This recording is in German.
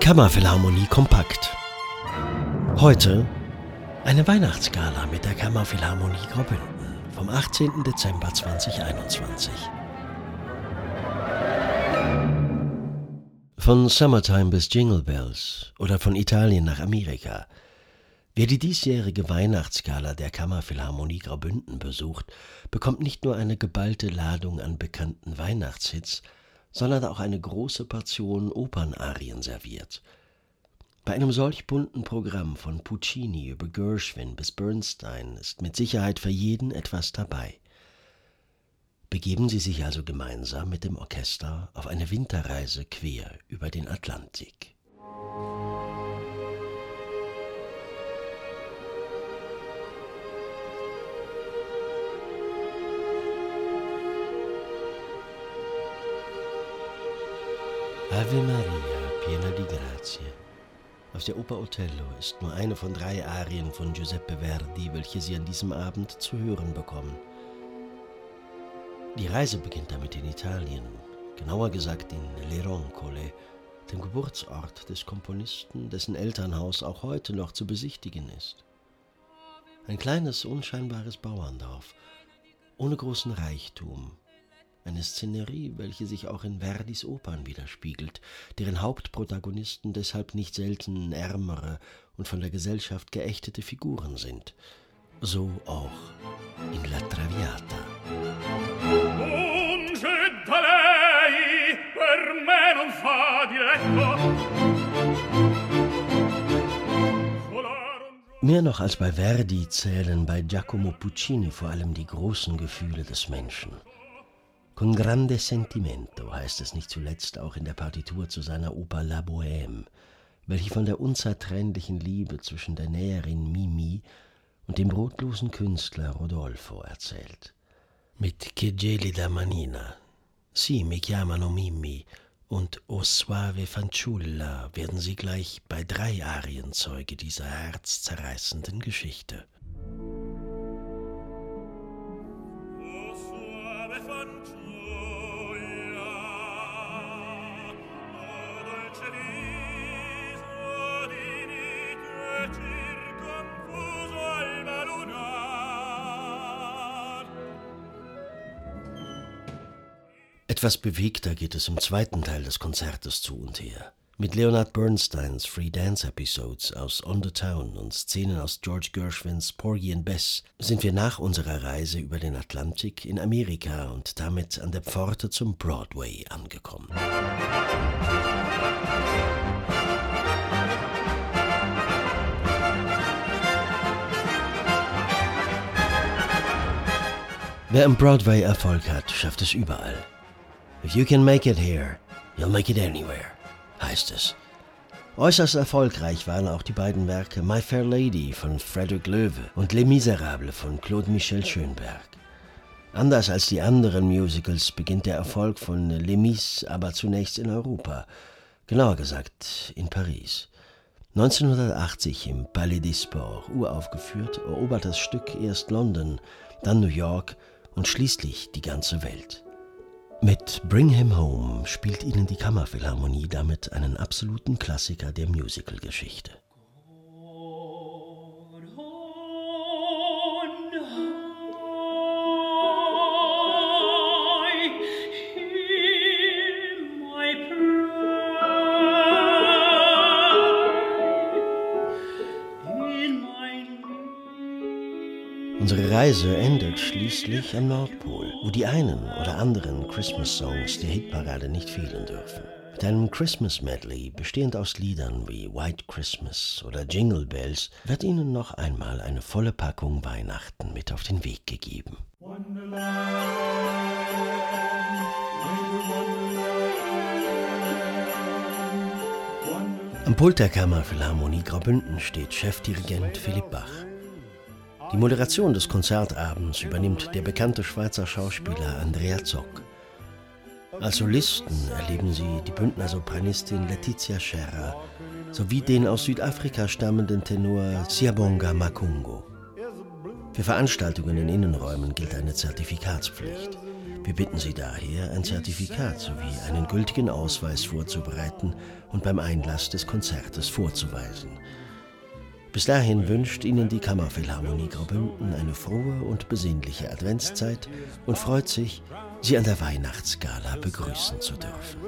Kammerphilharmonie kompakt. Heute eine Weihnachtsgala mit der Kammerphilharmonie Graubünden vom 18. Dezember 2021. Von Summertime bis Jingle Bells oder von Italien nach Amerika. Wer die diesjährige Weihnachtsgala der Kammerphilharmonie Graubünden besucht, bekommt nicht nur eine geballte Ladung an bekannten Weihnachtshits, sondern auch eine große Portion Opernarien serviert. Bei einem solch bunten Programm von Puccini über Gershwin bis Bernstein ist mit Sicherheit für jeden etwas dabei. Begeben Sie sich also gemeinsam mit dem Orchester auf eine Winterreise quer über den Atlantik. Ave Maria, piena di grazie. Aus der Oper Othello ist nur eine von drei Arien von Giuseppe Verdi, welche Sie an diesem Abend zu hören bekommen. Die Reise beginnt damit in Italien, genauer gesagt in Leroncole, dem Geburtsort des Komponisten, dessen Elternhaus auch heute noch zu besichtigen ist. Ein kleines, unscheinbares Bauerndorf, ohne großen Reichtum, eine Szenerie, welche sich auch in Verdis Opern widerspiegelt, deren Hauptprotagonisten deshalb nicht selten ärmere und von der Gesellschaft geächtete Figuren sind. So auch in La Traviata. Mehr noch als bei Verdi zählen bei Giacomo Puccini vor allem die großen Gefühle des Menschen. Con grande sentimento heißt es nicht zuletzt auch in der Partitur zu seiner Oper La Bohème, welche von der unzertrennlichen Liebe zwischen der Näherin Mimi und dem brotlosen Künstler Rodolfo erzählt. Mit Che gelida manina, Si mi chiamano Mimi und O suave fanciulla werden sie gleich bei drei Arien Zeuge dieser herzzerreißenden Geschichte. Etwas bewegter geht es im zweiten Teil des Konzertes zu und her. Mit Leonard Bernsteins Free Dance Episodes aus On the Town und Szenen aus George Gershwins Porgy and Bess sind wir nach unserer Reise über den Atlantik in Amerika und damit an der Pforte zum Broadway angekommen. Wer im Broadway Erfolg hat, schafft es überall. If you can make it here, you'll make it anywhere, heißt es. Äußerst erfolgreich waren auch die beiden Werke My Fair Lady von Frederick Loewe und Les Miserables von Claude Michel Schönberg. Anders als die anderen Musicals beginnt der Erfolg von Les Mis aber zunächst in Europa, genauer gesagt in Paris. 1980 im Palais des Sports uraufgeführt, erobert das Stück erst London, dann New York und schließlich die ganze Welt. Mit Bring Him Home spielt Ihnen die Kammerphilharmonie damit einen absoluten Klassiker der Musicalgeschichte. Unsere Reise endet schließlich am Nordpol, wo die einen oder anderen Christmas-Songs der Hitparade nicht fehlen dürfen. Mit einem Christmas Medley, bestehend aus Liedern wie White Christmas oder Jingle Bells, wird Ihnen noch einmal eine volle Packung Weihnachten mit auf den Weg gegeben. Am Pult der Kammerphilharmonie Graubünden steht Chefdirigent Philipp Bach. Die Moderation des Konzertabends übernimmt der bekannte Schweizer Schauspieler Andrea Zock. Als Solisten erleben Sie die Bündner Sopranistin Letizia Scherrer sowie den aus Südafrika stammenden Tenor Siabonga Makungo. Für Veranstaltungen in Innenräumen gilt eine Zertifikatspflicht. Wir bitten Sie daher, ein Zertifikat sowie einen gültigen Ausweis vorzubereiten und beim Einlass des Konzertes vorzuweisen. Bis dahin wünscht Ihnen die Kammerphilharmonie Graubünden eine frohe und besinnliche Adventszeit und freut sich, Sie an der Weihnachtsgala begrüßen zu dürfen.